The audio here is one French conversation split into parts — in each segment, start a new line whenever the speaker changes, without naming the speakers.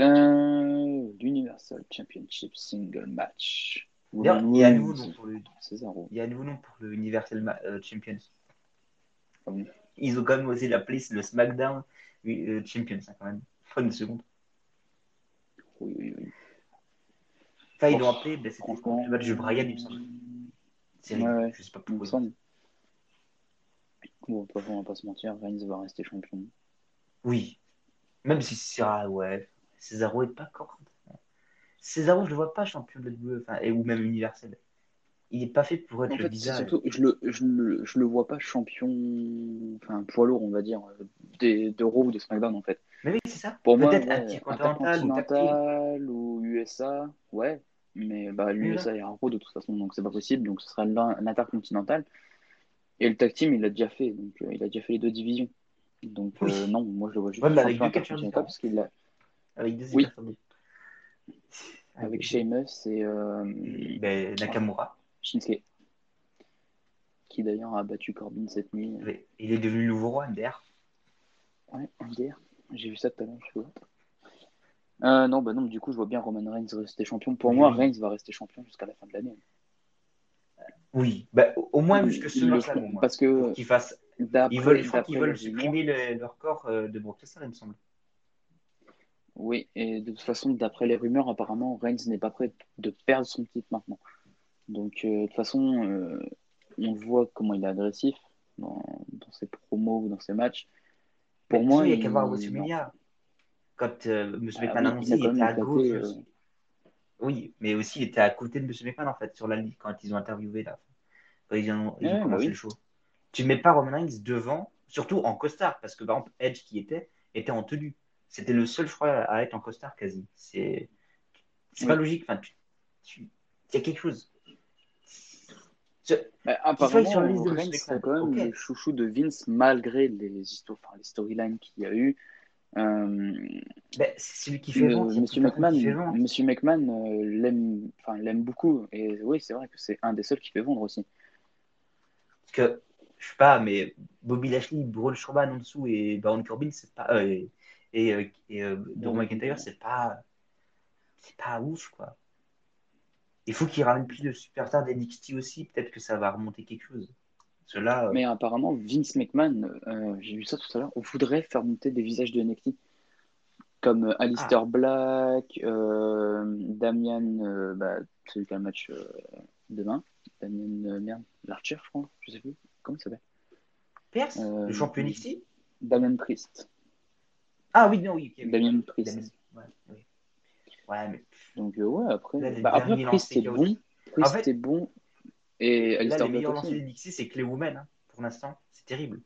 Euh, L'Universal Championship Single Match.
Il y a un nouveau nom pour le,
Cesaro.
il y a un nouveau nom pour le Universal Ma- euh, Champions.
Ah bon?
Ils ont quand même osé l'appeler le SmackDown euh, Champions, hein, quand même. Pas une seconde.
Oui, oui, oui.
Enfin, ils l'ont appelé, ben, c'était le match de Brian, il me semble. C'est
Ouais, ouais.
Je sais pas pourquoi.
Bon, de toute façon, on va pas se mentir, Reigns va rester champion.
Oui. Même si César, ouais. Césaro est pas encore. Césaro, je le vois pas champion de WWE, et, ou même universel. Il est pas fait pour être
En
le
fait,
visage.
surtout, je le, je, le, je le vois pas champion, enfin, poids lourd, on va dire, euh, des, de Raw ou de SmackDown, en fait.
Mais oui, c'est ça.
Pour moi,
Peut-être
ouais,
intercontinental ou
USA, ouais. Mais bah, l'USA est un Raw de toute façon, donc c'est pas possible. Donc ce sera l'in- l'intercontinental. Et le tag team, il l'a déjà fait. Donc euh, il a déjà fait les deux divisions. Donc
Oui.
euh, non, moi je le vois juste
Ouais, avec deux
parce qu'il l'a
Avec des
Oui.
personnes.
avec Sheamus et euh,
Ben, Nakamura.
Shinsuke. Qui d'ailleurs a battu Corbin cette nuit.
Il est devenu le nouveau roi, MDR.
Ouais, MDR. J'ai vu ça tout à l'heure, je sais pas. Euh, non, bah non, du coup, je vois bien Roman Reigns rester champion. Pour
Oui,
moi,
oui.
Reigns va rester champion jusqu'à la fin de l'année.
Oui. Ben, au moins jusque
Ils
au moins.
Parce que
qu'ils fassent. Ils veulent,
d'après
veulent supprimer le- leur corps euh, de Brock Lesnar, il me semble.
Oui, et de toute façon, d'après les rumeurs, apparemment, Reigns n'est pas prêt de perdre son titre maintenant. Donc, euh, de toute façon, euh, on voit comment il est agressif dans, dans ses promos ou dans ses matchs. Pour
Mais
moi,
il y a qu'à voir WrestleMania. Quand euh, M.
Ah
McMahon annoncé,
il
était à gauche.
euh,
aussi. Oui, mais aussi il était à côté de M. McMahon en fait, sur la ligne, quand ils ont interviewé là. Quand ils ont, ils ont
Ouais, bah
commencé
oui.
le show. Tu ne mets pas Roman Reigns devant, surtout en costard, parce que par exemple, Edge qui était, était en tenue. C'était le seul, je crois, à être en costard quasi. C'est
Oui.
pas logique. Enfin, tu- tu- il y a quelque chose. Je-
Bah,
sur
apparemment,
la liste de
Reigns,
Vince
c'est quand même
McMahon, ok.
le chouchou de Vince, malgré les histoires, enfin, les storylines qu'il y a eu. Euh,
Ben, c'est celui qui fait vendre. c'est
Monsieur McMahon,
qui fait vendre.
Monsieur McMahon euh, l'aime, enfin l'aime beaucoup et oui c'est vrai que c'est un des seuls qui fait vendre aussi.
Parce que, je sais pas, mais Bobby Lashley, Braun Strowman en dessous et Baron Corbin, c'est pas. euh, et et, euh, et euh, Drew McIntyre, c'est pas. C'est pas ouf, quoi. Il faut qu'il ramène plus de superstars d'NXT aussi. Peut-être que ça va remonter quelque chose. Cela. euh,
Mais apparemment Vince McMahon, euh, j'ai vu ça tout à l'heure, voudrait faire monter des visages de NXT comme Alistair Black, euh, Damian, bah, celui qui a le match demain, Damian euh, merde, l'Archer je crois, je sais plus comment il s'appelle,
Pierce,
euh,
le champion NXT
Damian Priest,
Ah oui, non, oui.
Damien Priest.
Damien- Ouais, oui. Ouais, mais
Donc euh, ouais après,
Là, les
bah, après Priest
a
bon. Priest
En fait,
c'est bon et Alistair
les
Black
meilleurs
aussi.
lancers d'NXT, c'est Clay Woman, hein, pour l'instant. C'est terrible.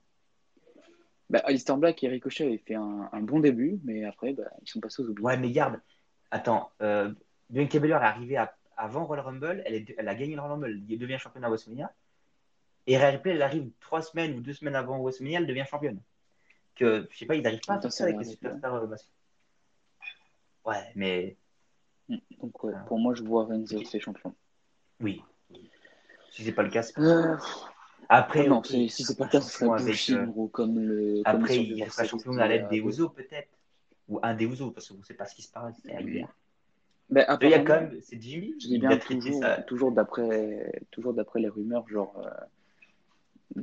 Bah, Alistair Black et Ricochet avaient fait un, un bon début, mais après, bah, ils sont passés aux oubliés.
Ouais, mais garde. Attends, euh, Bianca Belair est arrivée à- avant Royal Rumble. Elle, est- elle a gagné le Royal Rumble. Elle devient championne à WrestleMania. Et Rhea Ripley, elle arrive trois semaines ou deux semaines avant WrestleMania. Elle devient championne. Que, je sais pas, ils n'arrivent pas à
Attends,
faire
c'est
ça avec les superstars euh, masculins. Ouais, mais
Donc, ouais,
Ah.
pour moi, je vois Reigns rester champion.
oui. Si c'est pas le cas, c'est pas
Euh,
Après,
non,
ok,
si, c'est pas le cas, ce serait bullshit,
euh,
comme le.
Après, il sera champion à l'aide des Usos, peut-être. Ou un des Usos, parce qu'on ne sait pas ce qui se passe. C'est régulier.
Bah,
Il y a quand même, c'est Jimmy.
Je dis bien toujours, d'après, toujours d'après les rumeurs, genre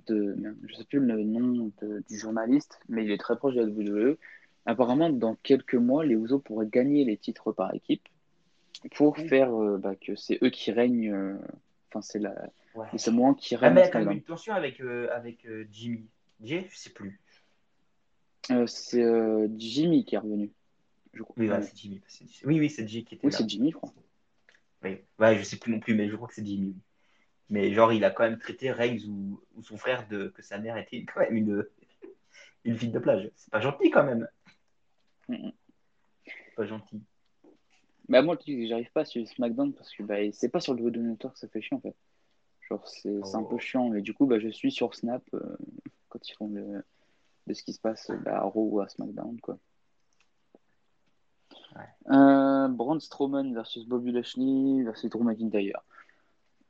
de, je sais plus le nom de- du journaliste, mais il est très proche de la WWE. Apparemment, dans quelques mois, les Usos pourraient gagner les titres par équipe pour faire euh, bah, que c'est eux qui règnent. euh, Enfin, c'est la,
Ouais.
les Samoans qui
Ah,
règnent.
mais il y
à
a quand même
SmackDown.
une tension avec, euh, avec euh, Jimmy. Jay, je sais plus.
C'est Jimmy qui est revenu. Je crois.
Oui, ouais, c'est Jimmy. Oui, oui, c'est Jay qui était
Oui, c'est Jimmy, je crois.
Oui. Ouais, je sais plus non plus, mais je crois que c'est Jimmy. Mais genre, il a quand même traité Reigns ou, ou son frère de que sa mère était quand même une, une fille de plage. C'est pas gentil quand même. C'est Pas gentil.
Bah, moi, que j'arrive pas sur SmackDown parce que bah, c'est pas sur le WWE Network, ça fait chiant en fait. Genre, c'est un
Oh.
peu chiant. Et du coup, bah, je suis sur Snap euh, quand ils font le, de ce qui se passe bah, à Raw ou à SmackDown. Quoi.
Ouais.
Euh, Braun Strowman versus Bobby Lashley versus Drew McIntyre.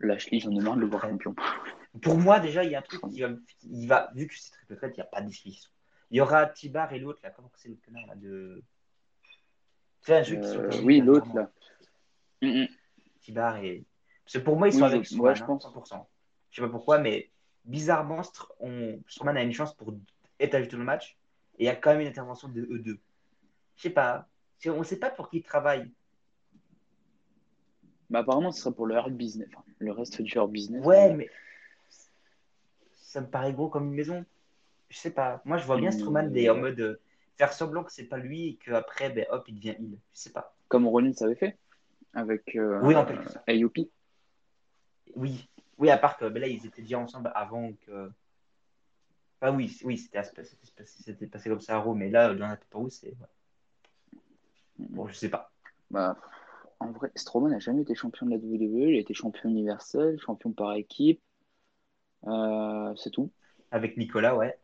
Lashley, j'en ai marre de le voir champion.
Pour moi, déjà, il y a un truc qui va, il va vu que c'est triple threat, il n'y a pas de discussion. Il y aura Tibar et l'autre, là, comment c'est l'autre connard là de. C'est un jeu qui
Euh,
sont
oui, l'autre là. Mm, mm.
Tibar et. Parce que pour moi, ils sont avec
ouais,
Strowman,
je
hein,
pense.
100%. Je sais pas pourquoi, mais bizarrement, on... Strowman a une chance pour être ajouté dans le match. Et il y a quand même une intervention de eux deux. Je sais pas. On sait pas pour qui ils travaillent.
Bah, apparemment, ce serait pour le hard business. Enfin, le reste du hard business.
Ouais, mais ça me paraît gros comme une maison. Je sais pas. Moi, je vois bien Strowman des- en
ouais.
mode euh, faire semblant que c'est pas lui et qu'après, ben, hop, il devient il. Je sais pas.
Comme Rollins avait fait avec euh,
Oui, en.
AOP.
Oui. Oui, à part que ben là, ils étaient déjà ensemble avant que. Ah oui, oui, c'était passé comme ça à Raw, mais là, dans la Paper c'est. ouais. Bon, je sais pas.
Bah, en vrai, Strowman n'a jamais été champion de la WWE. Il a été champion universel, champion par équipe. Euh, c'est tout.
Avec Nicolas, ouais.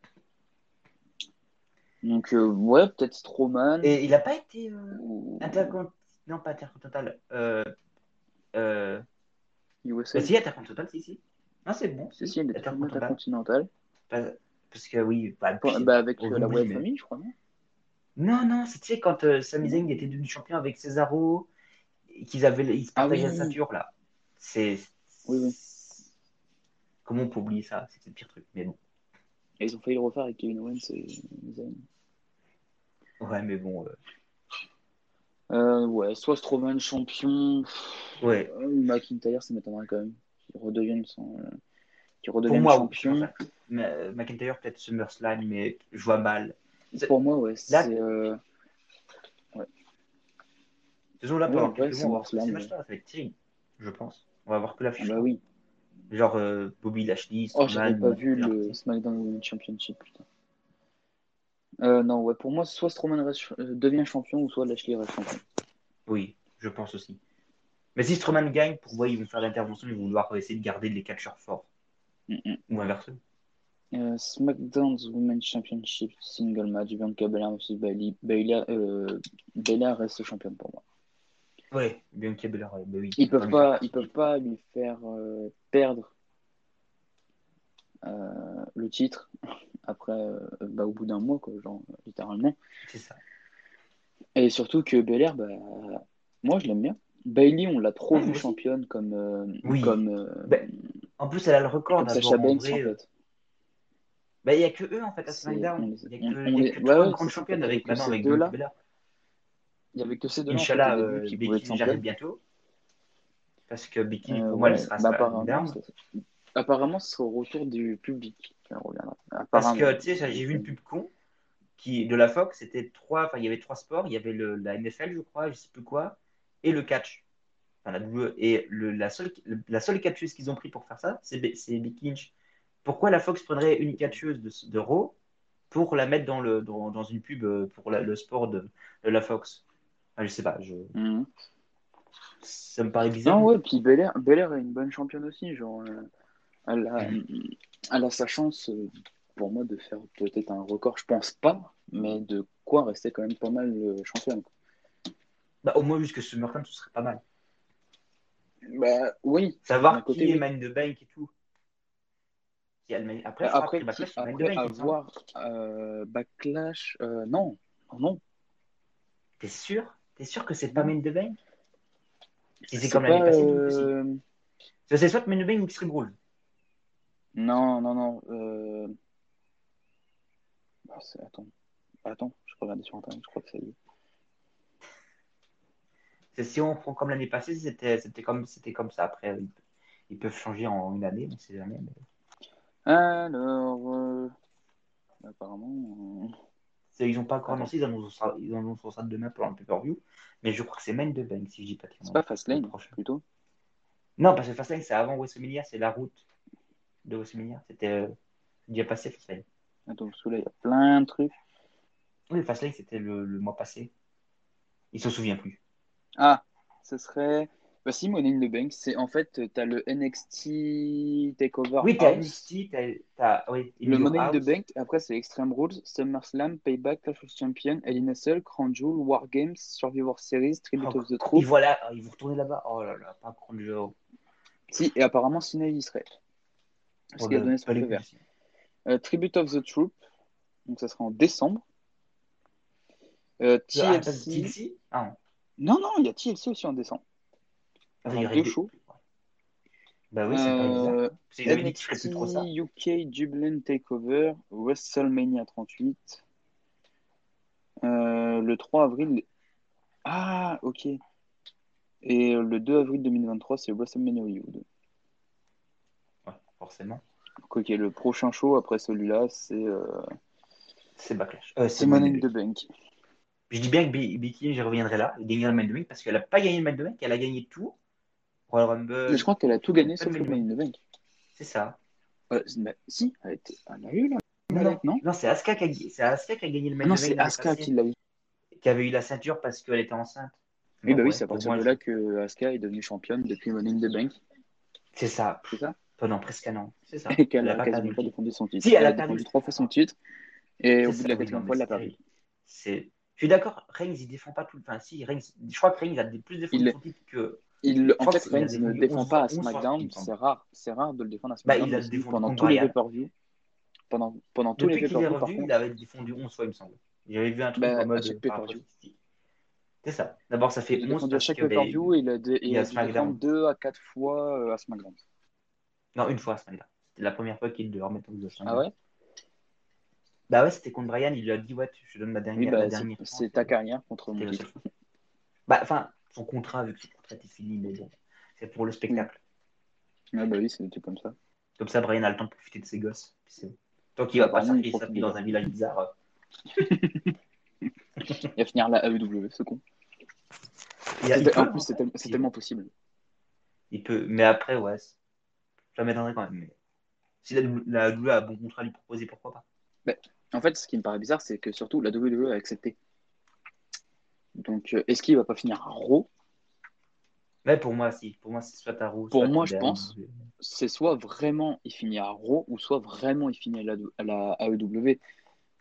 Donc, euh, ouais, peut-être Strowman.
Et il a pas été euh,
ou
intercont- Non, pas intercontinental. Euh, euh...
USA.
bah, si, intercontinental, si, si. Non, c'est bon.
Si, si, il
intercontinental.
intercontinental.
Parce que oui, bah, puis-
bah, avec euh, la Wyatt
mais-
Family, je crois, non?
Non, non, c'est tu sais, quand Sami Zayn était devenu champion avec Cesaro, qu'ils avaient, ils se
Ah
partageaient
oui.
la ceinture, là. C'est.
Oui, oui.
Comment on peut oublier ça? C'était le pire truc, mais bon.
Et ils ont failli le refaire avec Kevin Owens et.
Ouais, mais bon. euh,
Euh, ouais, soit Strowman champion,
Ouais.
euh, McIntyre, ça m'étonnerait quand même. Qu'il redevienne, son, euh,
Pour moi,
champion.
oui, euh, McIntyre, peut-être SummerSlam, mais je vois mal.
Pour moi, ouais,
Là-
c'est. euh,
Faisons là pendant quelques mois, voir ces
ouais.
matchs-là, ça va être terrible, je pense. On va voir que
ah
l'affiche.
bah oui.
Genre euh, Bobby Lashley,
Oh, j'avais pas vu le. SmackDown Women's Championship, putain. Euh, non, ouais, pour moi, soit Strowman reste- euh, devient champion, ou soit Lashley reste champion.
Oui, je pense aussi. Mais si Strowman gagne, pour moi, ils vont faire l'intervention, ils vont vouloir essayer de garder les catcheurs forts.
Mm,
Ou inversement.
Euh, SmackDown's Women's Championship single match, Bianca Belair vs Bailey. Bailey, euh, reste championne pour moi.
Ouais, bien qu'il y ait Belair, bah oui.
Ils peuvent pas, ils peuvent pas lui faire euh, perdre euh, le titre après, euh, bah, au bout d'un mois, quoi, genre littéralement.
C'est ça.
Et surtout que Belair, bah, moi je l'aime bien. Bailey, on l'a trop vu championne comme, euh,
Oui.
comme, euh,
Ben, En plus, elle a le record d'avoir en
fait.
bah, il n'y a que eux en fait à SmackDown. Il n'y a que,
on
il y a
les-
que
ouais,
trois
ouais,
championnes
c'est
avec avec Belair.
Il y avait que ces deux-là en fait,
Inch'Allah, euh,
début qui pouvaient être
Becky Lynch arrive
championnes.
bientôt. Parce que Becky,
Euh,
pour moi, elle sera
bah, apparemment, ça- apparemment, ce sera au retour du public.
Parce que, tu sais, j'ai vu une pub con qui, de la Fox, c'était trois, enfin, il y avait trois sports. Il y avait le, la NFL, je crois, je sais plus quoi, et le catch. Enfin, la WWE. Et le, la, seule, la seule catcheuse qu'ils ont pris pour faire ça, c'est Lynch. Pourquoi la Fox prendrait une catcheuse de, de Raw pour la mettre dans, le, dans, dans une pub euh, pour la- le sport de, de la Fox? Enfin, Je sais pas, je,
Mhm.
ça me paraît bizarre.
Non, ouais, puis Belair, Belair est une bonne championne aussi. Genre, euh, elle, a, elle a sa chance, euh, pour moi, de faire peut-être un record. Je pense pas, mais de quoi rester quand même pas mal euh, championne.
Bah, au moins, jusque SummerSlam, ce serait pas mal.
Bah oui.
Savoir
côté,
qui est
oui.
Man de Bank et tout. Elle Après,
Après, qui-
Man
après
Bank, semble.
avoir euh, Backlash, euh, non, Oh, non.
T'es sûr? T'es sûr que c'est pas
Non.
Main the Bank Si c'est comme l'année
pas,
passée,
euh,
C'est soit Main the Bank ou Extreme Rules.
Non, non, non. euh, bah, c'est- Attends. Attends, je regarde sur Internet, je crois que ça y est.
C'est si on prend comme l'année passée, c'était c'était comme, c'était comme ça. Après, ils, ils peuvent changer en une année, donc c'est jamais. mais-
Alors, euh, apparemment, euh,
Ils n'ont pas encore annoncé, ils annoncent ils annoncent ça demain pour un pay-per-view. Mais je crois que c'est Main the Bank, si je dis pas de
c'est pas Fastlane, plutôt.
Non, parce que Fastlane, c'est avant WrestleMania, c'est la route de WrestleMania. C'était euh, déjà passé Fastlane.
Attends, parce que là, il y a plein de trucs.
Oui, Fastlane, c'était le, le mois passé. Il se souvient plus.
Ah, ce serait. Bah, si, Money in the Bank, c'est en fait, t'as le NXT Takeover
Oui, t'as
House,
NXT, t'as, t'as oui,
le Money in the. Bank, après c'est Extreme Rules, SummerSlam, Payback, Clash of Champions, Hell in a Cell, Crown Jewel, War Games, Survivor Series, Tribute
Oh,
of the
Et
Truth.
voilà, ils vont retourner là-bas. Oh là là, pas Crown Jewel.
Si, et apparemment, Cena y serait. Parce
Oh,
qu'il a donné son vert. Euh, Tribute of the Troop, donc ça sera en décembre. Euh, TLC,
Ah. Non,
non, il y a TLC aussi en décembre.
Ah,
Enfin,
il y aurait
deux
des-
shows.
Bah oui, c'est.
Euh, NXT
trop ça.
UK Dublin Takeover, WrestleMania 38. Euh, le 3 avril. Ah, ok. Et le 2 avril 2023, c'est WrestleMania Hollywood.
Ouais, forcément.
Donc, ok, le prochain show après celui-là, c'est euh,
C'est Backlash. Euh,
c'est Money in
the
Bank.
Je dis bien que Becky, j'y reviendrai là, gagnera le Money in the Bank parce qu'elle n'a pas gagné le Money in the Bank, elle a gagné tout. Royal Rumble.
Mais je crois qu'elle a tout gagné sauf le
Money
in the Bank.
C'est ça.
Euh, bah, si, elle, a été- elle a eu là.
Non,
non
non c'est Asuka qui a, c'est Asuka qui a gagné le
Ah
Money in
non,
the Bank
c'est
l'année
Asuka qui l'a eu.
qui avait eu la ceinture parce qu'elle était enceinte.
Oui, bah oui, c'est à partir de là que Asuka est devenue championne depuis Money in the Bank.
C'est ça.
C'est ça
Pendant presque un an. C'est ça.
Et qu'elle
Elle a
a
pas
quasiment
perdu
pas
le
défendu son titre.
Si, elle a
défendu
le
trois fois son titre. Et au
C'est
bout de la quatrième
non,
fois, elle l'a
c'est
perdu.
C'est... Je suis d'accord, Reigns, il défend pas tout. Enfin, si, Reigns, je crois que Reigns a plus défendu son titre que.
Il, en fait, Reigns ne défend
11
pas à
11 fois, il
SmackDown. C'est rare, c'est rare de le défendre à
Bah,
SmackDown.
il a
pendant tous les pay-per-view. Pendant, pendant tous les
revenu, il avait défendu 11 fois, il me semble. J'avais vu un truc
Bah,
en mode. C'est ça. D'abord, ça fait
Il a
11
défendu à chaque
qu'il y avait-
pay-per-view et il a,
SmackDown.
défendre deux à quatre fois euh, à SmackDown.
Non, une fois à SmackDown. C'était la première fois qu'il le remettait en de.
Ah ouais?
Bah ouais, c'était contre Brian, il lui a dit Ouais, je te donne ma dernière.
bah, c'est
dernière
c'est ta carrière contre mon.
Bah, enfin, son contrat, vu que était fini, mais bon, c'est pour le spectacle.
Ouais, bah oui, c'était comme ça.
Comme ça, Brian a le temps de profiter de ses gosses. Puis c'est. Tant qu'il
Bah,
va pas
apparemment, il
sacrifier sa
profite
fille
bien.
dans un village bizarre. euh,
Il va finir la AEW, ce con.
il, a- il
C'est-
peut,
En plus, c'est tel- c'est tellement possible.
il peut, mais après, ouais, c'est- ça m'étonnerait quand même. Mais... Si la, la WWE a un bon contrat à lui proposer, pourquoi pas?
En fait, ce qui me paraît bizarre, c'est que surtout la WWE a accepté. Donc, euh, est-ce qu'il va pas finir à Raw?
Ouais, pour moi, si. Pour moi, c'est soit Taro,
Pour
soit
moi, je pense. C'est soit vraiment il finit à Raw ou soit vraiment il finit à la, à la AEW.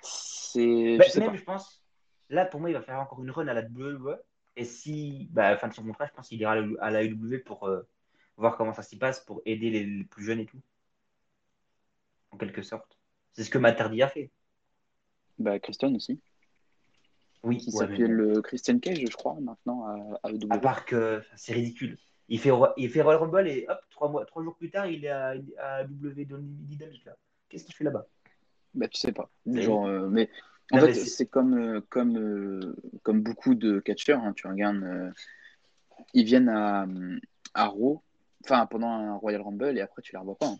C'est.
Bah,
je sais
même,
pas.
je pense, là, pour moi, il va faire encore une run à la WWE. Et si, bah, à la fin de son contrat, je pense qu'il ira à la- à AEW pour euh, voir comment ça s'y passe, pour aider les, les plus jeunes et tout. En quelque sorte. C'est ce que Matt Hardy a fait.
Bah, Christian aussi.
Oui,
Qui
ouais, mais
s'appelle
bon.
le Christian Cage, je crois, maintenant à à.
À part que c'est ridicule. Il fait, il fait Royal Rumble et hop, trois, mois, trois jours plus tard, il est à, à W Dynamique là. Qu'est-ce qu'il fait là-bas?
Bah, tu sais pas. Genre, euh, mais en
Non,
fait,
c'est-
comme, euh, comme, euh, comme beaucoup de catcheurs. hein, tu regardes, euh, ils viennent à, à Raw, enfin pendant un Royal Rumble, et après tu les revois pas. hein.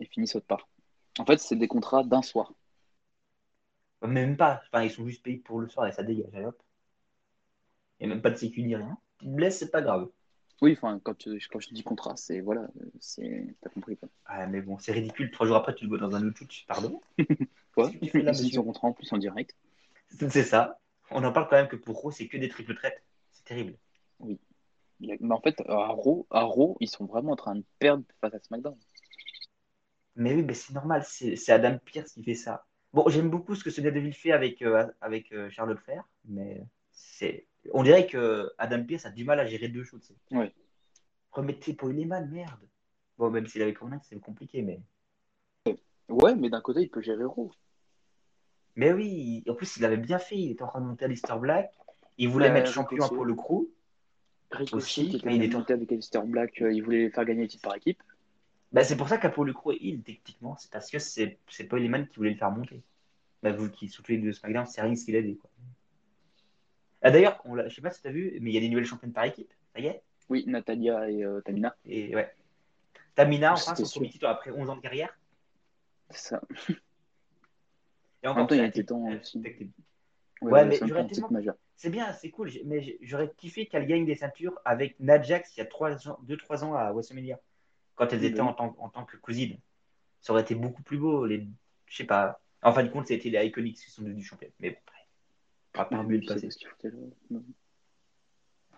Ils finissent autre part. En fait, c'est des contrats d'un soir.
Même pas. Enfin, ils sont juste payés pour le soir et ça dégage. allez, hop. Il n'y a même pas de sécu ni rien. Tu te blesses, c'est pas grave.
Oui, enfin, quand, tu- quand je dis contrat, c'est voilà, c'est t'as compris quoi.
Ah, mais bon, c'est ridicule. Trois jours après, tu le vois dans un autre shoot. Pardon
Quoi?
Qu'est-ce que tu fais là,
Ils contrat en plus en direct.
C'est ça. On en parle quand même que pour Raw, c'est que des triple traites. C'est terrible.
A- Mais en fait, à Raw, à Raw, ils sont vraiment en train de perdre face à SmackDown.
Mais oui, mais c'est normal. C'est Adam Pierce qui fait ça. Bon, j'aime beaucoup ce que Sonia Deville fait avec, euh, avec euh, Charlotte Flair, mais c'est. On dirait que Adam Pierce a du mal à gérer deux choses.
Ouais.
Remettez Paul Heyman, merde. Bon, même s'il avait Conan, c'est compliqué, mais.
Ouais, mais d'un côté, il peut gérer Raw.
Mais oui, en plus, il avait bien fait. Il était en train de monter à Lister Black. Il voulait
Euh,
mettre champion pour le crew.
Ricochet,
Aussi,
qui était
il est en-
monté avec Alistair Black, euh, il voulait faire gagner le titre par équipe.
Bah, c'est pour ça qu'Apollo est heal, techniquement. C'est parce que c'est c'est Paul Heyman qui voulait le faire monter. Bah, vous qui, surtout les deux SmackDown, c'est Reigns qui l'a aidé. Quoi. Ah, D'ailleurs, on l'a- je sais pas si tu as vu, mais il y a des nouvelles championnes par équipe. Ça y est?
Oui, Natalia et euh, Tamina.
Et ouais. Tamina, enfin, son premier titre après 11 ans de carrière.
C'est ça.
Et
En même temps, il
a
était temps aussi. Ouais,
Ouais,
mais
j'aurais tellement-. C'est bien, c'est cool, mais j'aurais kiffé qu'elle gagne des ceintures avec Najax il y a 2-3 ans à WrestleMania, quand elles étaient
oui.
en tant, en tant que cousines. Ça aurait été beaucoup plus beau. Les... Je sais pas. En fin de compte, c'était les Iconics qui sont devenus championnes. Mais bon, après, on va pas remuer le
C'est
passé.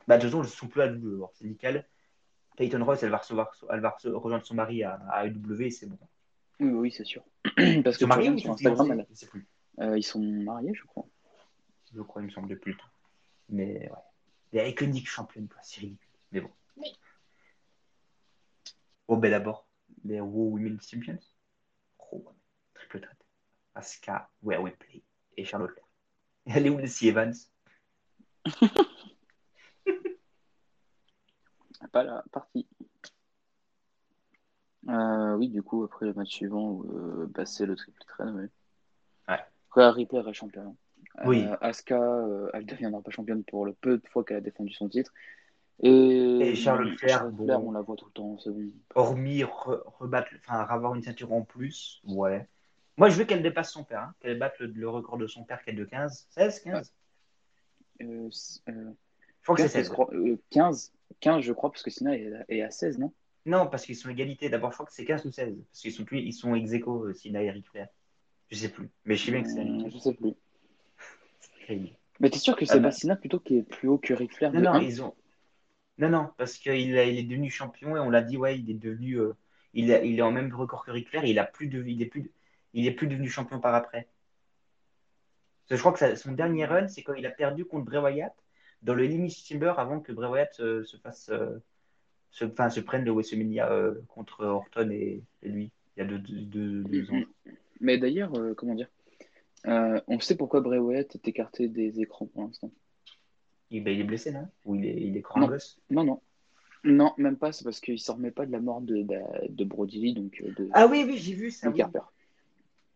Bah, de toute façon, elles sont plus à alors C'est nickel. Peyton Royce, elle va, recevoir, elle va rejoindre son mari à, à AEW c'est bon.
Oui, oui, c'est sûr. Parce que
Son mari
tu
ou
regardes sur Instagram, elle-
Je sais plus.
euh, ils sont mariés, je crois.
Je crois, il me semble, depuis le temps. Mais ouais. Les Iconics championnes, quoi. C'est ridicule. Mais bon. Bon, ben d'abord, les Raw Women's Champions. Raw, triple threat. Asuka, Where We Play et Charlotte Flair. Elle est où Lacey Evans?
Pas la partie. Euh, oui, du coup, après le match suivant, euh, bah, c'est le triple threat. Ouais.
Ouais.
Après, Ripley reste championne.
Oui.
Euh, Asuka, euh, elle ne deviendra pas championne pour le peu de fois qu'elle a défendu son titre. Et,
Et Charlotte Flair, bon.
on la voit tout le temps, c'est bon.
Hormis re- rebattre, enfin, avoir une ceinture en plus, ouais. Moi, je veux qu'elle dépasse son père, hein, qu'elle batte le, le record de son père qui est de 15, 16, 15
Euh, euh,
Je crois que
15,
c'est
je
16.
crois, euh, 15, 15, je crois, parce que sinon, elle est à 16, non?
Non, parce qu'ils sont égalité. D'abord, je crois que c'est 15 ou 16. Parce qu'ils sont, ils sont ex aequo, euh, Sina et Ric Flair. Je sais plus. Mais je sais bien que c'est
Euh, Je sais plus.
c'est.
Mais t'es sûr que c'est
Ah, bah.
Sina plutôt qui est plus haut que Ric Flair
Non, non, ils ont. Non, non, parce qu'il a- il est devenu champion et on l'a dit, ouais, il est devenu. euh, il, a- il est en même record que Ric Flair et il, a plus de, il, est plus, il est plus devenu champion par après. Parce que je crois que ça- son dernier run, c'est quand il a perdu contre Bray Wyatt dans le Limit Timber avant que Bray Wyatt euh, se fasse. euh, se, enfin, se prenne le WrestleMania euh, contre Orton et, et lui, il y a deux, deux, deux- deux ans.
Mais d'ailleurs, euh, comment dire euh, On sait pourquoi Bray Wyatt est écarté des écrans pour l'instant.
Il, ben, il est blessé, non? Ou il est, il est
Non.
gosse?
Non, non. Non, même pas, c'est parce qu'il s'en remet pas de la mort de, bah, de Brody Lee, donc euh, de
Ah oui, oui, j'ai vu ça.
Nick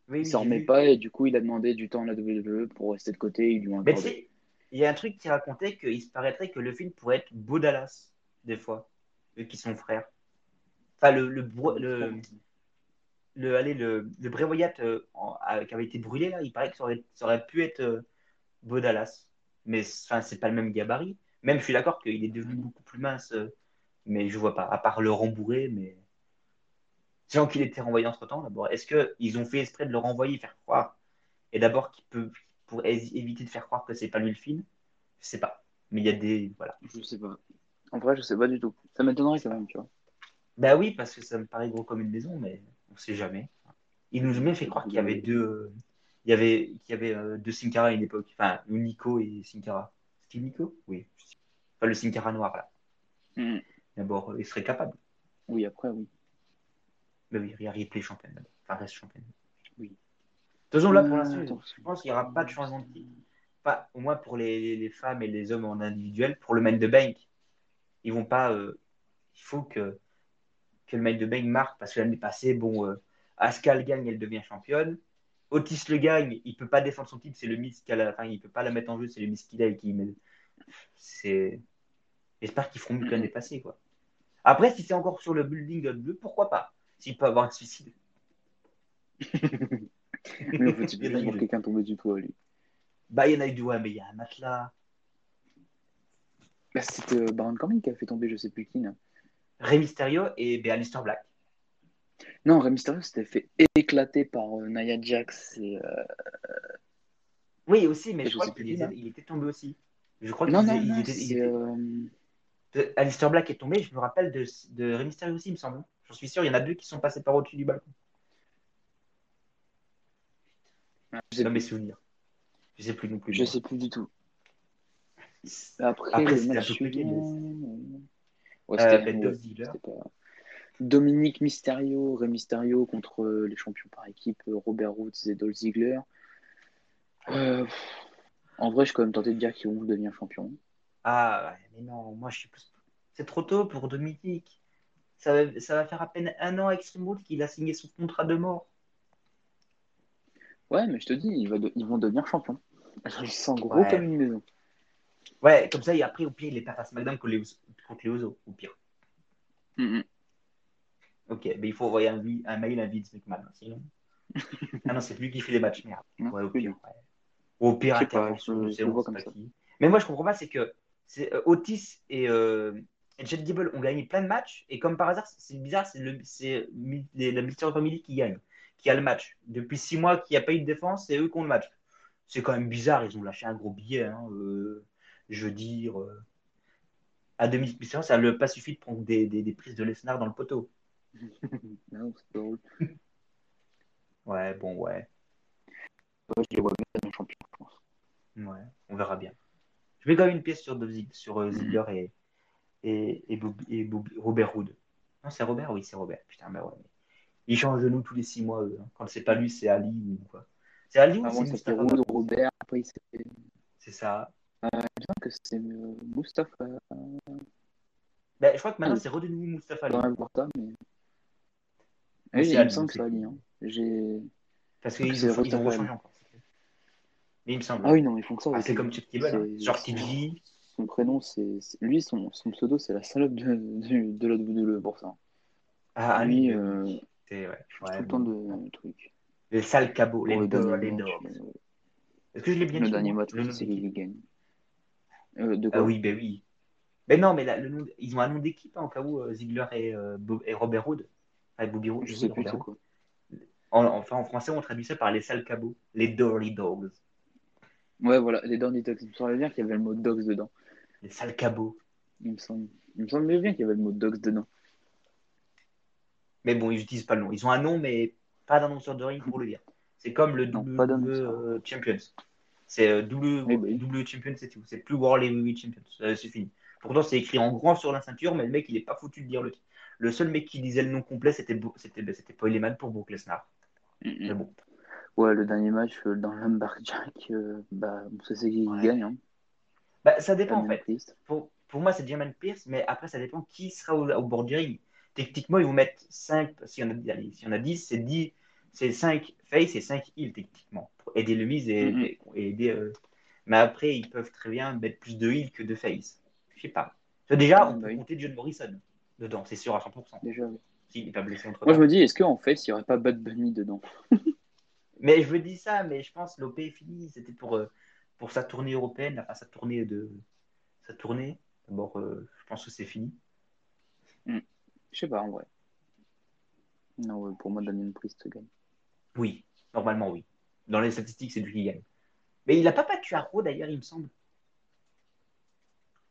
Oui,
Il s'en remet
vu.
pas et du coup, il a demandé du temps à la WWE pour rester de côté. Ils lui ont
Mais
accordé.
sais, il y a un truc qui racontait qu'il se paraîtrait que le film pourrait être Beau Dallas, des fois, eux qui sont frères. Enfin, le, le, bro- le, le, allez, le, le Bray Wyatt euh, en- a- qui avait été brûlé, là, il paraît que ça aurait, ça aurait pu être euh, Beau Dallas. Mais enfin, c'est pas le même gabarit. Même, je suis d'accord qu'il est devenu beaucoup plus mince, euh, mais je vois pas, à part le rembourrer, mais. Sachant qu'il était renvoyé entre temps, d'abord, est-ce qu'ils ont fait exprès de le renvoyer, faire croire, et d'abord qu'il peut, pour éviter de faire croire que c'est pas lui le film? Je sais pas. Mais il y a des. Voilà.
Je sais pas. En vrai, je sais pas du tout. Ça m'étonnerait quand même, tu vois.
Bah oui, parce que ça me paraît gros comme une maison, mais on sait jamais. Il nous a même fait croire qu'il y avait deux. Il y avait, y avait euh, deux Sin Cara à une époque. Enfin, Nico et Sin Cara. C'était Nico? Oui. Enfin, le Sin Cara noir, là.
Mhm.
D'abord, euh, il serait capable.
Oui, après, oui.
Mais oui, il y a Ripley championne. Enfin, reste championne.
Oui.
De toute façon, là, pour
Euh,
l'instant, je pense qu'il n'y aura pas de changement de titre. Pas, au moins pour les, les femmes et les hommes en individuel. Pour le main de bank, ils vont pas. euh, il faut que, que le main de bank marque parce que l'année passée, bon, euh, Asuka le gagne, elle devient championne. Otis le gagne, il peut pas défendre son titre, c'est le Miz qui a la, enfin, il peut pas la mettre en jeu, c'est le Miz qu'il a et qui met. C'est. J'espère qu'ils feront mieux que l'année passée, quoi. Après, si c'est encore sur le building bleu, pourquoi pas? S'il peut avoir un suicide.
Mais en fait, peut juste voir quelqu'un tomber du toit, lui.
Bah, il y en a eu ouais, mais il y a un matelas.
Bah, C'était euh, Baron Corbin qui a fait tomber je sais plus qui. là.
Rey Mysterio et ben, Alistair Black.
Non, Rey Mysterio s'était fait éclater par euh, Nia Jax. Et, euh,
Oui, aussi, mais je
je
crois
plus
qu'il était, il était tombé aussi. Je crois
Non,
qu'il
non,
il
non,
était, il était-
euh,
Alistair Black est tombé, je me rappelle de, de Rey Mysterio aussi, il me semble. J'en suis sûr, il y en a deux qui sont passés par au-dessus du balcon.
Je sais
Dans mes
plus.
souvenirs. Je sais plus non plus.
Je
moi.
sais plus du tout. Après,
Après, c'était un peu
euh,
Euh, ben,
pas- Dominique Mysterio, Rey Mysterio contre euh, les champions par équipe, euh, Robert Woods et Dolph Ziggler. Euh, en vrai, je suis quand même tenté de dire qu'ils vont devenir champions.
Ah, mais non, moi je suis plus. C'est trop tôt pour Dominique. Ça va, ça va faire à peine un an à Extreme Rules qu'il a signé son contrat de mort.
Ouais, mais je te dis, ils, va de- ils vont devenir champions. Ils sont gros
Ouais.
comme une maison.
Ouais, comme ça, et après, au pire, il est pas face SmackDown contre les, contre les au pire.
Mm, mm.
Ok, mais il faut envoyer un, mail à Vince McMahon, sinon. ah non, c'est lui qui fait les matchs, merde. Ouais, au pire. ouais. Au pire, intervention, c'est
comme
pas
ça.
qui. Mais moi, je comprends pas, c'est que euh, Otis et, euh, et Jet Gable ont gagné plein de matchs, et comme par hasard, c'est bizarre, c'est, la Mysterio Family qui gagne, qui a le match. Depuis six mois qu'il n'y a pas eu de défense, c'est eux qui ont le match. C'est quand même bizarre, ils ont lâché un gros billet, hein, euh, je veux dire. euh, à demi Mysterio, ça n'a pas suffi de prendre des, des, des prises de Lesnar dans le poteau.
Non, c'est drôle.
Ouais, bon, ouais.
Ouais, je les vois bien devenir champions, je pense.
Ouais, on verra bien. Je mets quand même une pièce sur, Dolph Zig- sur euh, Ziggler et, et, et, Bob- et Bob- Robert Hood. Non, c'est Robert? Oui, c'est Robert. Putain, bah ouais. mais Ils changent de nous tous les six mois, eux. hein. Quand c'est pas lui, c'est Ali ou quoi. C'est Ali ou
Avant,
c'est Babou
Robert, après, c'était.
C'est ça.
Je pense que c'est euh, Mustafa.
Bah, je crois que maintenant,
Ah,
c'est redevenu Mustafa Ali.
Ça, mais. Oui, il me semble que
c'est-
c'est Ali. hein. J'ai.
Parce qu'ils ont, ils ont rechangé encore. Mais il me semble.
Ah oui, non, ils font que ça.
Ah, c'est comme Chip Tibble, hein. genre.
Son prénom, c'est. Lui, son, son pseudo, c'est la salope de, de, de la WWE pour ça.
Ah,
Lui,
oui,
euh.
C'est, ouais.
tout le temps de trucs.
Les sales cabots, les
le dernier
les
euh,
Est-ce que je l'ai bien
le
dit
dernier
moi,
match,
le
c'est
de
lui
l'équipe
qui gagne. Euh, de quoi
Ah oui, ben oui. Mais non, mais là, le nom, ils ont un nom d'équipe hein, au cas où euh, Ziggler et, euh, Bob- et Robert Hood. Avec Bobby Roode,
Je
oui,
sais plus
Robert
c'est
Hood.
quoi.
En, enfin, en français, on traduit ça par les sales cabots, les dirty dogs.
Ouais, voilà, les Dirty Dogs. Il me semblait bien qu'il y avait le mot Dogs dedans.
Les sales cabots.
Il me semble. Il me semblait bien qu'il y avait le mot Dogs dedans.
Mais bon, ils n'utilisent pas le nom. Ils ont un nom, mais pas d'annonceur de ring pour le dire. C'est comme le
Non,
double euh, Champions. C'est euh,
oui.
double Champions, c'est tout. C'est plus World Heavyweight Champions. Euh, c'est fini. Pourtant, c'est écrit en grand sur la ceinture, mais le mec, il est pas foutu de dire le Le seul mec qui disait le nom complet, c'était ben, c'était Paul Heyman pour Brock Lesnar.
Mm,
Mais bon.
Ouais, le dernier match euh, dans l'Umberjack, euh, bah, on sait c'est qui
Ouais.
gagne. Hein.
Bah, ça dépend en fait. Pour, pour moi, c'est Jermaine Pierce, mais après, ça dépend qui sera au, au bord du ring. Techniquement, ils vont mettre 5, s'il y en a, y en a 10, c'est 10, c'est 5 face et 5 heal techniquement, pour aider le mise et, et- et aider. euh, Mais après, ils peuvent très bien mettre plus de heal que de face. Je sais pas. Ça, déjà, on
bah
peut
oui.
compter John Morrison dedans, c'est sûr à 100%.
Déjà, oui.
S'il n'est pas blessé entre
Moi, je me dis, est-ce qu'en fait, il n'y aurait pas Bad Bunny dedans?
Mais je me dis ça, mais je pense que l'OP est fini. C'était pour, euh, pour sa tournée européenne, enfin sa tournée de sa tournée. D'abord, euh, je pense que c'est fini.
Je sais pas, en vrai. Non, pour moi, Damien Priest gagne.
Oui, normalement oui. Dans les statistiques, c'est lui qui gagne. Mais il n'a pas battu Arrow d'ailleurs, il me semble.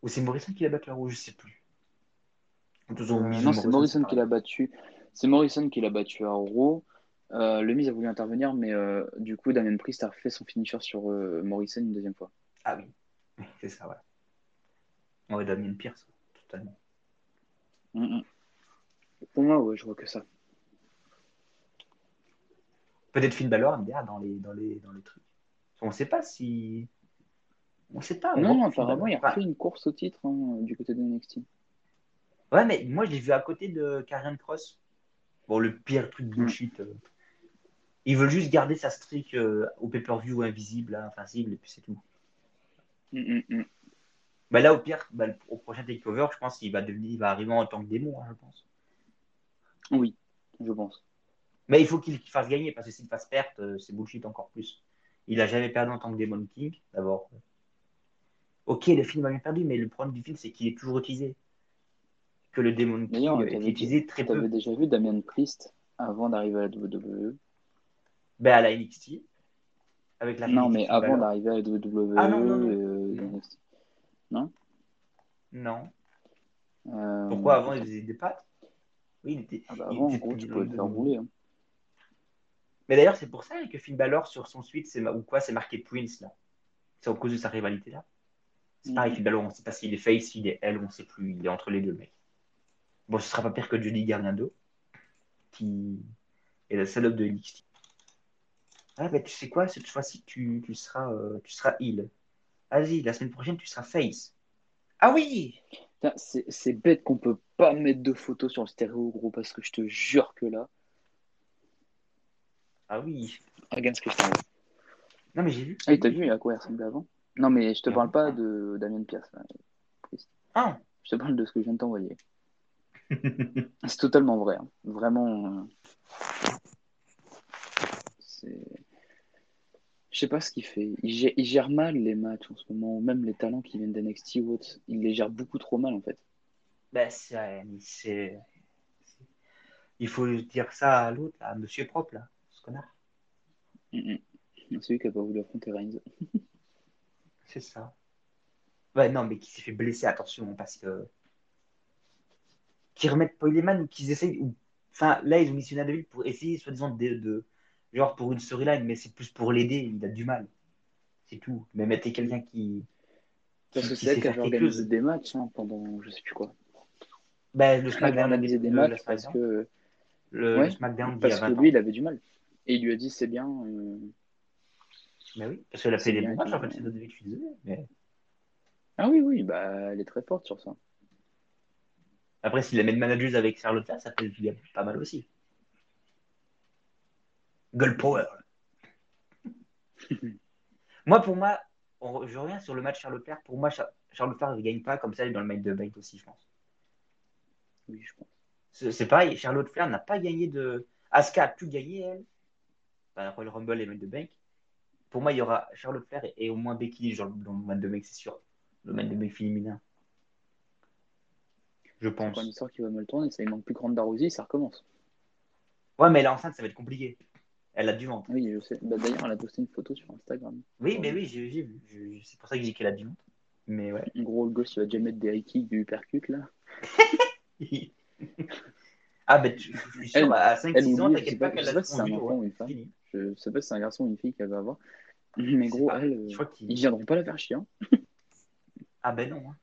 Ou c'est Morrison qui l'a battu Arrow, je sais plus. De toute façon,
Euh,
Miz
non,
et
c'est Morrison qui l'a battu. C'est Morrison qui l'a battu à Raw. Euh, le Miz a voulu intervenir, mais euh, du coup, Damien Priest a refait son finisher sur euh, Morrison une deuxième fois.
Ah oui, c'est ça, ouais. Ouais, Damien Pierce, totalement.
Mm, mm. Pour moi, ouais, je vois que ça.
Peut-être Finn Balor, MDR, dans les, dans, les, dans les trucs. On ne sait pas si. On ne sait pas. on
Non, non, apparemment, il a
Balor-
refait une course au titre hein, du côté de NXT.
Ouais, mais moi, je l'ai vu à côté de Karen Cross. Bon, le pire truc de bullshit. euh. Ils veulent juste garder sa streak euh, au pay-per-view invisible, là, invincible, et puis c'est tout.
Mm, mm, mm.
Bah là, au pire, bah, au prochain takeover, je pense qu'il va devenir, il va arriver en tant que démon, hein, je pense.
Oui, je pense.
Mais il faut qu'il qu'il fasse gagner, parce que s'il fasse perte, euh, c'est bullshit encore plus. Il a jamais perdu en tant que Demon King, d'abord. Ok, le film a bien perdu, mais le problème du film, c'est qu'il est toujours utilisé. Que le Demon King
D'ailleurs,
est utilisé très
Tu avais
peu.
déjà vu Damien Priest avant d'arriver à la WWE
Ben, à la NXT, avec la
Non, mais avant d'arriver à la WWE.
Ah, non, non, non.
euh,
Non.
NXT.
Non.
Euh,
Pourquoi avant, il faisait des pattes Oui, il était.
ah bah
il
Avant, en gros, tu pouvais te faire rouler. hein.
Mais d'ailleurs, c'est pour ça que Finn Balor, sur son suite, c'est ou quoi, c'est marqué Prince, là. C'est à cause de sa rivalité, là. C'est pareil,
Mhm.
Finn Balor, on ne sait pas s'il est face, s'il est elle, on ne sait plus. Il est entre les deux, mec. Bon, ce sera pas pire que Judy Gargano, qui est la salope de NXT. Ah, bah, tu sais quoi, cette fois-ci, tu, tu seras, euh, tu seras heal. Vas-y, la semaine prochaine, tu seras face. Ah oui
C'est c'est bête qu'on peut pas mettre de photos sur le stéréo, gros, parce que je te jure que là.
Ah oui.
Regarde ce que je t'envoie.
Non, mais j'ai vu.
Ah, t'as vu à quoi il ressemblait avant? Non, mais je te parle pas de Damien Pierce. là.
Ah
Je te parle de ce que je viens de t'envoyer. C'est totalement vrai. hein. Vraiment. euh, C'est. Je sais pas ce qu'il fait. Il gère, il gère mal les matchs en ce moment, même les talents qui viennent d'NXT ou autre. Il les gère beaucoup trop mal en fait.
Ben, c'est, Il faut dire ça à l'autre, à Monsieur Propre, là, ce connard.
Mm, mm. Celui qui a pas voulu affronter Reigns.
C'est ça. Ouais, non, mais qui s'est fait blesser, attention, parce que. Qu'ils remettent Poileman ou qu'ils essayent. ou- Enfin, là, ils ont missionné David pour essayer, soi-disant, de, de- Genre pour une storyline, mais c'est plus pour l'aider, il a du mal. C'est tout. Mais mettez quelqu'un qui.
Parce que
qui
c'est elle qui avait organisé des matchs hein, pendant je sais plus quoi.
Ben, le
Elle avait
SmackDown.
organisé des
le-
matchs parce
SmackDown.
que,
Le,
Ouais,
le SmackDown y
parce
a
que
20
lui
ans.
il avait du mal. Et il lui a dit c'est bien. euh,
Mais oui, parce qu'elle a fait des matchs, en fait, c'est je suis désolé. Mais...
Ah oui, oui, bah elle est très forte sur ça.
Après, s'il la met de manageuse avec Charlotte là, ça peut être pas mal aussi. Gold Power. moi, pour moi, je reviens sur le match Charlotte Flair. Pour moi, Charlotte Flair ne gagne pas comme ça, elle est dans le match de Bank aussi, je pense.
Oui, je pense.
C'est pareil, Charlotte Flair n'a pas gagné de. Asuka a pu gagner, elle. Enfin, le Rumble et match de Bank. Pour moi, il y aura Charlotte Flair et, au moins Becky dans le match de Bank, c'est sûr. Le match de Bank féminin. Je pense.
C'est une histoire qui va mal tourner, ça il manque plus grande d'Arosi, ça recommence.
Ouais, mais elle est enceinte, ça va être compliqué. Elle a du ventre.
Oui, je sais. Bah, D'ailleurs, elle a posté une photo sur Instagram.
Oui, mais oui, j'ai vu. C'est pour ça que j'ai dit qu'elle a du ventre. Mais ouais.
En gros, le gosse, il va déjà mettre des high du percute là.
ah, ben, tu, je suis sûr, à 5-6 ans, t'inquiète pas qu'elle a
c'est un enfant ou une femme. Je sais pas si c'est un garçon ou une fille qu'elle va avoir. Mais gros, elle, je crois ils viendront pas la faire chier. Hein.
ah, ben non. Hein.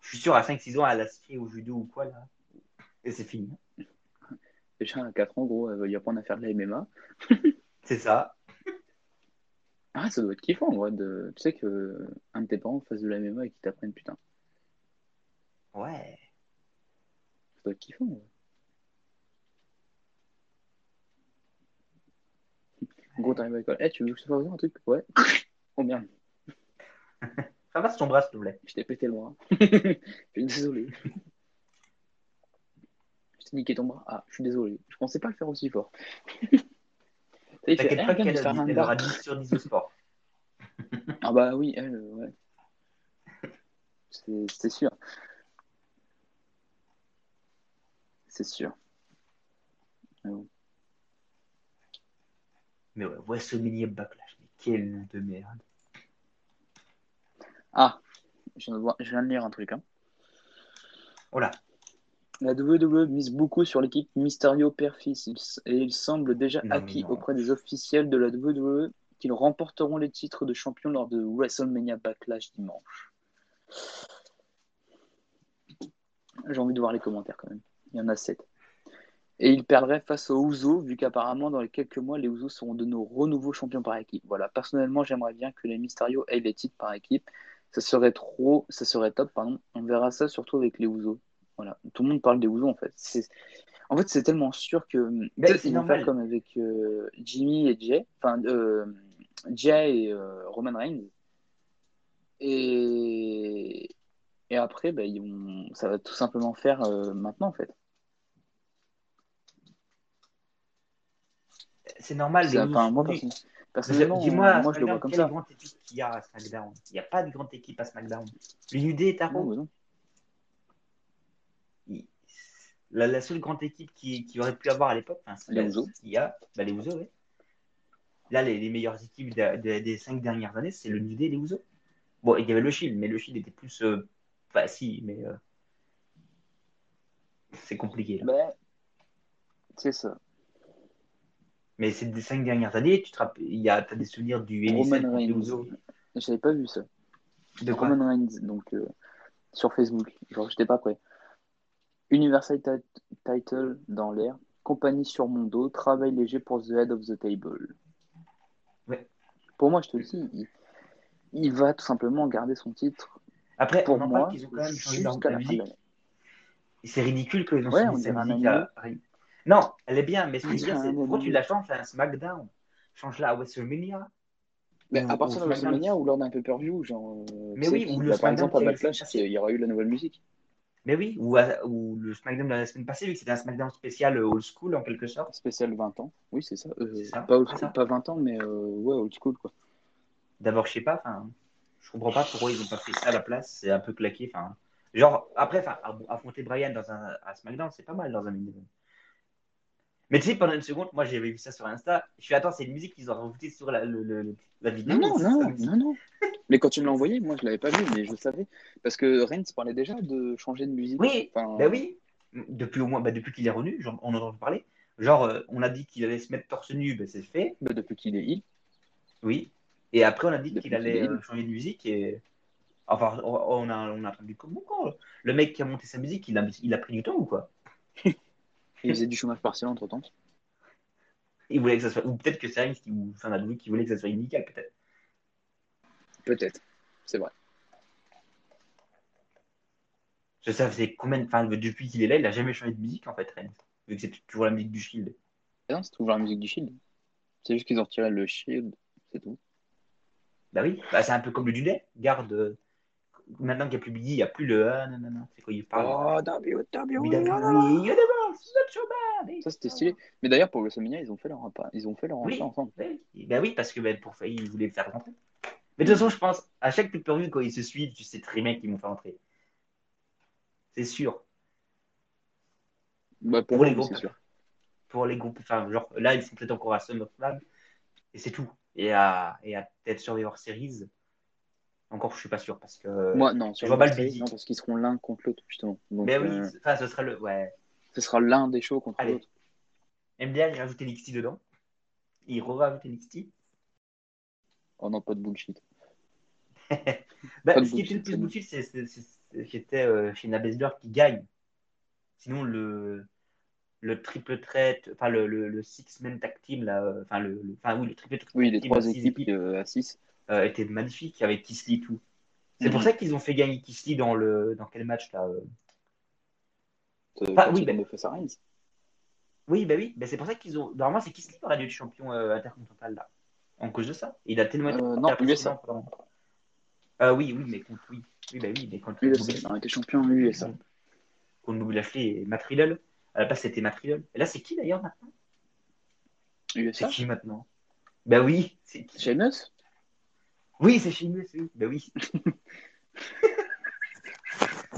Je suis sûr, à 5-6 ans, elle a skié au judo ou quoi, là. Et c'est fini.
Déjà, à 4 ans, gros, elle va y apprendre à faire de la MMA.
c'est ça.
Ah, ça doit être kiffant, en vrai. De... Tu sais que un de tes parents fasse de la MMA et qu'il t'apprenne, putain.
Ouais.
Ça doit être kiffant, ouais. Gros, t'arrives à l'école. Eh, tu veux que je te fasse un truc? Ouais. Oh merde.
Ramasse ton bras, s'il te plaît.
Je t'ai pété bras. je suis désolé. je t'ai niqué ton bras. Ah, je suis désolé. Je pensais pas le faire aussi fort.
T'inquiète pas qu'elle elle aura 10 sur 10 au sport.
ah bah oui, elle, ouais. C'est sûr. C'est sûr.
Mais ouais, WrestleMania Backlash, mais quel nom de merde.
Ah, je viens de lire un truc. Hein.
Voilà.
La WWE mise beaucoup sur l'équipe Mysterio Père-Fils et il semble déjà acquis auprès des officiels de la WWE qu'ils remporteront les titres de champion lors de WrestleMania Backlash dimanche. J'ai envie de voir les commentaires quand même. Il y en a 7. Et il perdrait face aux Ouzo, vu qu'apparemment, dans les quelques mois, les Ouzo seront de nos renouveaux champions par équipe. Voilà, personnellement, j'aimerais bien que les Mysterio aient les titres par équipe. Ça serait trop, ça serait top, pardon. On verra ça surtout avec les Ouzo. Voilà, tout le monde parle des Ouzo en fait. En fait, c'est tellement sûr que. C'est normal. comme avec euh, Jimmy et Jay, enfin, euh, Jay et euh, Roman Reigns. Et, et après, bah, ça va tout simplement faire maintenant en fait.
c'est normal. Les
enfin, moi, personnellement, dis-moi, moi, je le vois comme ça.
grande équipe qu'il y a à SmackDown? Il n'y a pas de grande équipe à SmackDown. L'UD est à. La, la, seule grande équipe qui, qui, aurait pu avoir à l'époque, enfin,
les Usos.
Il y a bah, les. Là, les, les, meilleures équipes des cinq dernières années, c'est le New et les Usos. Bon, il y avait le Shield, mais le Shield était plus. Euh... Enfin, si, mais. Euh... C'est compliqué. Là.
Bah, c'est ça.
Mais ces cinq dernières années, tu te rappelles, il y a as des souvenirs du
Roman Reigns. J'avais pas vu ça. De Roman Reigns, donc euh, sur Facebook. Genre, j'étais pas prêt. Universal Title dans l'air. Compagnie sur mon dos. Travail léger pour The Head of the Table.
Ouais.
Pour moi, je te le dis, il, va tout simplement garder son titre.
Après, pour moi, ils ont quand même changé leur musique. C'est ridicule qu'ils ont
ouais,
sa musique à... Non, elle est bien, mais ce que je veux dire, c'est pourquoi tu la changes à un SmackDown? Change-la à WrestleMania.
Mais à partir de WrestleMania ou lors d'un pay-per-view, genre.
Euh, mais oui, ou le
Par exemple, à Backlash, il y aura eu la nouvelle musique.
Mais oui, ou, ou le SmackDown de la semaine passée, vu que c'était un SmackDown spécial euh, old school en quelque sorte.
Spécial 20 ans, oui, c'est ça. Euh, pas, old school, pas 20 ans, mais ouais, old school quoi.
D'abord, je sais pas, je comprends pas pourquoi ils ont pas fait ça à la place, c'est un peu claqué, enfin. Genre, après, affronter Brian dans un, à SmackDown, c'est pas mal dans un mini mais tu sais, pendant une seconde, moi j'avais vu ça sur Insta. Je suis attends, c'est une musique qu'ils ont rajoutée sur la, la vidéo.
Non, non, non, non, Mais quand tu me l'as envoyé, moi je l'avais pas vu, mais je savais. Parce que Reigns parlait déjà de changer de musique.
Oui, bah oui. Depuis au moins, bah, depuis qu'il est revenu, on en entend parler. Genre, euh, on a dit qu'il allait se mettre torse nu, bah, c'est fait.
Bah, depuis qu'il est il.
Oui. Et après, on a dit qu'il allait euh, changer de musique et. Enfin, on a, on a attendu comme quand Le mec qui a monté sa musique, il a, il a pris du temps ou quoi?
il faisait du chômage partiel entre temps.
Il voulait que ça soit. Ou peut-être que c'est qui, ou enfin, qui voulait que ça soit inical, peut-être.
Peut-être, c'est vrai.
Je sais, faisait combien. Enfin, depuis qu'il est là, il n'a jamais changé de musique, en fait, Reigns. Vu que c'est toujours la musique du Shield.
Non, c'est toujours la musique du Shield. C'est juste qu'ils ont retiré le Shield, c'est tout.
Bah oui, bah, c'est un peu comme le Dudet. Garde. euh, Maintenant qu'il n'y a plus Biggie, il n'y a plus le. Ah, non, non, non. C'est quoi il parle
Oh, W,
Oui,
W, Ça, c'était stylé. Mais d'ailleurs, pour WrestleMania, ils ont fait leur repas. Ils ont fait leur
Oui.
ensemble.
Oui, bah oui, parce que bah, pour ils voulaient faire rentrer. Mais de toute façon, je pense, à chaque pay per quand ils se suivent, tu sais très bien qu'ils vont faire rentrer. C'est sûr.
Bah, pour
Pour les groupes.
sûr.
Pour les groupes, enfin, genre, là, ils sont peut-être encore à SummerSlam, et c'est tout. Et à, et à peut-être Survivor Series, encore, je suis pas sûr, parce que.
Moi, non, sur
vois pas le
non, parce qu'ils seront l'un contre l'autre, justement. Donc,
Mais oui,
euh,
enfin, ce sera le. Ouais.
Ce sera l'un des shows contre l'autre.
MDR, il rajoute NXT dedans. Il re-rajoute NXT.
Oh non, pas de bullshit.
Bah,
Pas de
ce qui était le plus bullshit, c'était euh, Shayna Baszler qui gagne. Sinon, le, le triple threat, enfin le, le, le six-man tag team, là, euh, enfin, le, le- enfin, oui, le triple threat
Oui, les trois équipes euh, à 6.
euh, était magnifique avec Kisly et tout. C'est pour
Mhm.
ça qu'ils ont fait gagner Kisly dans, le, dans quel match là Euh, Ah, oui, bah-
ça Reigns.
Oui, bah oui, bah, c'est pour ça qu'ils ont. Normalement, c'est qui aurait dû être champion euh, intercontinental là, en cause de ça? Il a tellement été
Euh,
fort
non,
qu'il a
USA.
précédent, pardon. Euh, oui, oui, mais contre, oui. Oui, bah oui, mais contre
il a été champion USA.
contre Bobby Lashley et Matt Riddle. À la place, c'était Matt Riddle. Et là, c'est qui d'ailleurs maintenant? C'est qui maintenant? Bah oui, c'est qui?
Sheamus?
Oui, c'est Sheamus, oui. Bah oui.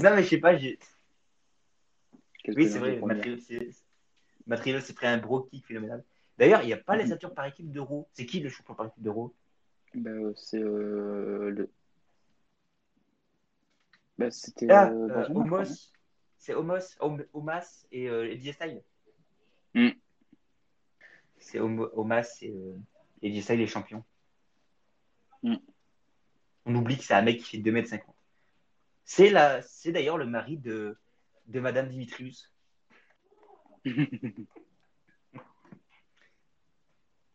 non, mais je sais pas, j'ai. Oui, c'est vrai, Riddle s'est pris un bro kick phénoménal. D'ailleurs, il n'y a pas les
Mhm.
ceintures par équipe d'Euro. C'est qui le champion par équipe d'Euro
Bah, euh, c'est euh, le. Bah, c'était
Ah,
euh,
Homos. C'est Homos, Hom- Omas et euh, Eddie Styles.
Mm.
C'est Homo- Omas et euh, Eddie Styles les champions.
Mm.
On oublie que c'est un mec qui fait 2m50. C'est la... c'est d'ailleurs le mari de, de Madame Dimitrius.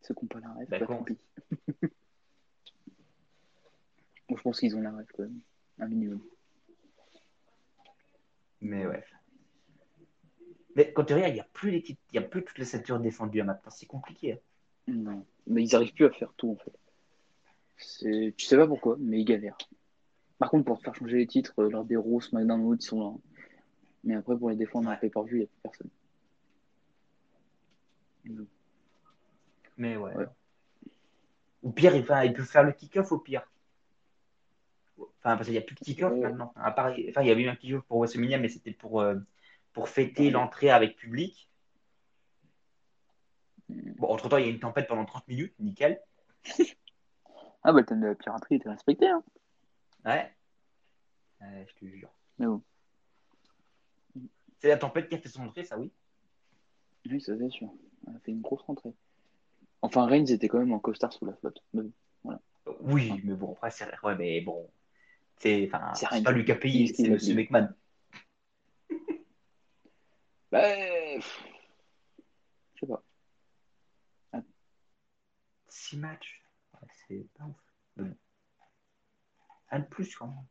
Ceux qui n'ont pas la rêve, bah,
D'accord.
tant pis. Bon, je pense qu'ils ont la rêve quand même. Un minimum.
Mais ouais. Mais quand tu regardes, il n'y a, plus les titres- il y a plus toutes les ceintures défendues à maintenant. C'est compliqué. hein.
Non. Mais ils n'arrivent plus à faire tout en fait. Tu sais pas pourquoi, mais ils galèrent. Par contre, pour faire changer les titres, euh, leurs des Raw, SmackDown, ils sont là. Mais après, pour les défendre en pay-per-view, il n'y a plus personne.
Mais ouais.
Ouais.
Ou pire, il, enfin, il peut faire le kick-off au pire. Enfin, parce qu'il n'y a plus de kick-off
Ouais.
maintenant. À part, enfin, il y avait eu un kick-off pour WrestleMania, mais c'était pour, euh, pour fêter
Ouais.
l'entrée avec public.
Mm.
Bon, entre-temps, il y a une tempête pendant 30 minutes, nickel.
Ah, bah le thème de la piraterie était respecté. Hein.
Ouais. Ouais, je te jure.
Mais bon,
C'est la tempête qui a fait son entrée, ça oui.
oui, ça c'est sûr. Elle a fait une grosse rentrée. Enfin, Reigns était quand même en costard sous la flotte. Mais bon.
Oui, mais bon, après, c'est ouais, mais bon. C'est pas lui qui a payé, c'est
payé
McMahon.
Bah, je sais pas.
6 matchs. Ouais, c'est pas ouf. Un de plus quand même.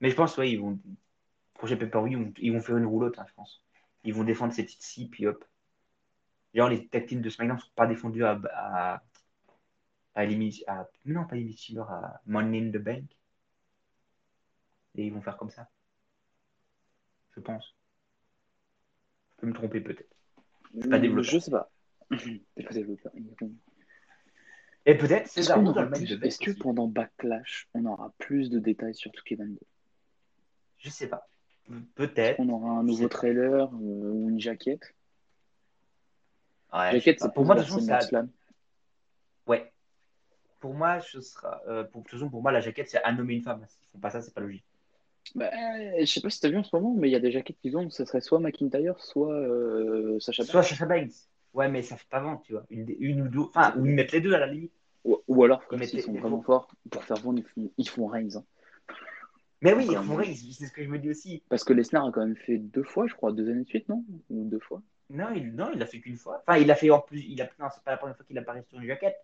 Mais je pense, ouais, ils vont. Projet pay-per-view, ils vont- ils vont faire une roulotte, hein, je pense. Ils vont défendre ces titres ci puis hop. Genre, les tag teams de SmackDown ne sont pas défendus à. à, à, Elimin- à non, pas à Money in the Bank. Et ils vont faire comme ça. Je pense. Je peux me tromper peut-être. pas
Hmm,
développeur.
Je sais pas. Développeur.
Et peut-être dans le match de Bank
est-ce que pendant Backlash, on aura plus de détails sur Tuki Van
Je sais pas. Peut-être.
On aura un nouveau trailer euh, ou une jaquette.
Ouais,
jaquette, c'est
pour moi, de toute façon, ça. Ouais. Pour moi, ce sera. euh, pour, de toute façon, pour moi, la jaquette, c'est un homme et une femme. S'ils font pas ça, c'est pas logique.
Bah, je sais pas si t'as vu en ce moment, mais il y a des jaquettes qui vendent. Ce serait soit McIntyre, soit euh, Sacha Banks.
Soit Sasha Banks. Ouais, mais ça fait pas vendre, tu vois. Une, une ou deux. Enfin, ou ils mettent les deux à la limite.
Ou, ou alors,
Ils
sont vraiment forts, pour faire vendre, ils font, ils font Reigns. hein.
Mais oui,
mieux.
Reigns, c'est ce que je me dis aussi.
Parce que Lesnar a quand même fait deux fois, je crois, deux années de suite, non? Ou deux fois?
Non, il, non, il l'a fait qu'une fois. Enfin, il l'a fait en plus. Il a, non, c'est pas la première fois qu'il apparaît sur une jaquette.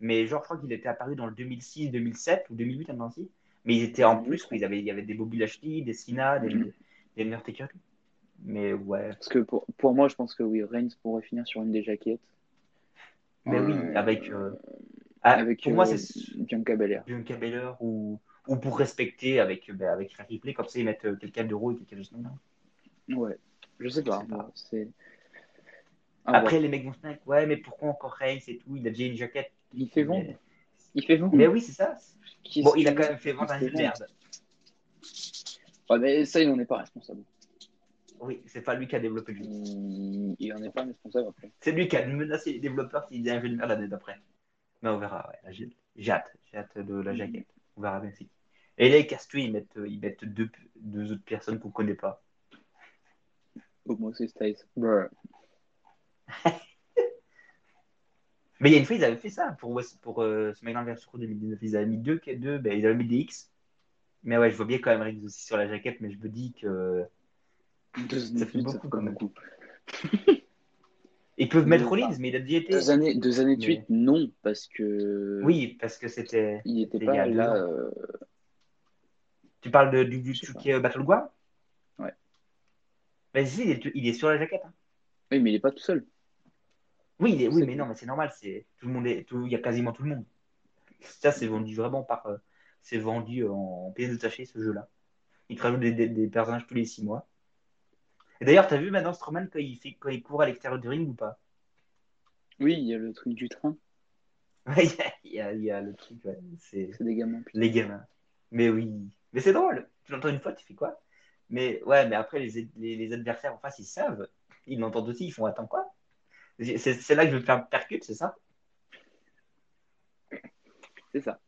Mais genre, je crois qu'il était apparu dans le 2006, 2007 ou 2008, un ainsi. Mais ils étaient en plus, ils avaient, il y avait des Bobby Lashley, des Cena, des,
Mhm.
Il est meilleur taker. Mais ouais.
Parce que pour, pour moi, je pense que oui, Reigns pourrait finir sur une des jaquettes.
Mais oui,
Euh,
avec. euh, ah,
avec
pour moi,
euh,
c'est
Bianca Belair.
Bianca Belair ou, ou pour respecter avec, ben, avec Rhea Ripley, comme ça ils mettent euh, quelqu'un de Raw et quelqu'un de SmackDown.
Ouais, je sais pas. C'est. Ah,
Après, les mecs vont se mettre, ouais, mais pourquoi encore Reigns et tout? Il a déjà une jaquette.
il fait vendre.
Mais,
Il fait vendre.
mais oui, c'est ça. Bon, il a quand même fait vendre un merde.
Ouais, mais ça, il n'en est pas responsable.
Oui, c'est pas lui qui a développé le jeu.
Il, il en est pas responsable après.
C'est lui qui a menacé les développeurs s'il faisait un jeu de merde l'année d'après. Mais on verra, ouais. J'ai j'ai hâte. J'ai hâte de la jaquette. On verra bien c'est qui. Et là, ils cassent tout, ils mettent, euh, ils mettent deux, deux autres personnes qu'on connaît pas.
Au moins, c'est Styles.
Mais il y a une fois, ils avaient fait ça pour, West- pour euh, SmackDown vs Raw 2019. Ils avaient mis deux, deux ben, ils avaient mis des X. Mais ouais, je vois bien quand même Reigns aussi sur la jaquette, mais je me dis que.
Deux
Ça fait beaucoup, quand même.
beaucoup.
Ils peuvent mettre
Mais-
Rollins, mais il a déjà été.
Deux années, deux années de
Mais-
suite, non, parce que.
Oui, parce que c'était.
Il n'était
il y
pas
a
là. euh,
Tu parles de, du, du qui est Battleground?
Ouais.
Ben si, il est, il est sur la jaquette. hein.
Oui, mais il n'est pas tout seul.
Oui, il est- oui, mais non, mais c'est normal. C'est tout le monde est, tout- il y a quasiment tout le monde. Ça, c'est vendu vraiment par, euh, c'est vendu en pièces détachées ce jeu-là. Ils te rajoutent des, des- des personnages tous les six mois. Et d'ailleurs, t'as vu maintenant Strowman quand il fait, quand il court à l'extérieur du ring ou pas?
Oui, il y a le truc du train.
Ouais, il y a, y y le truc. ouais. C'est
des gamins. putain.
les gamins. Mais oui, mais c'est drôle. Tu l'entends une fois, tu fais quoi? Mais ouais, mais après les, les, les adversaires en face, ils savent. Ils l'entendent aussi. Ils font attends quoi? C'est là que je vais faire un percute, c'est ça?
C'est ça.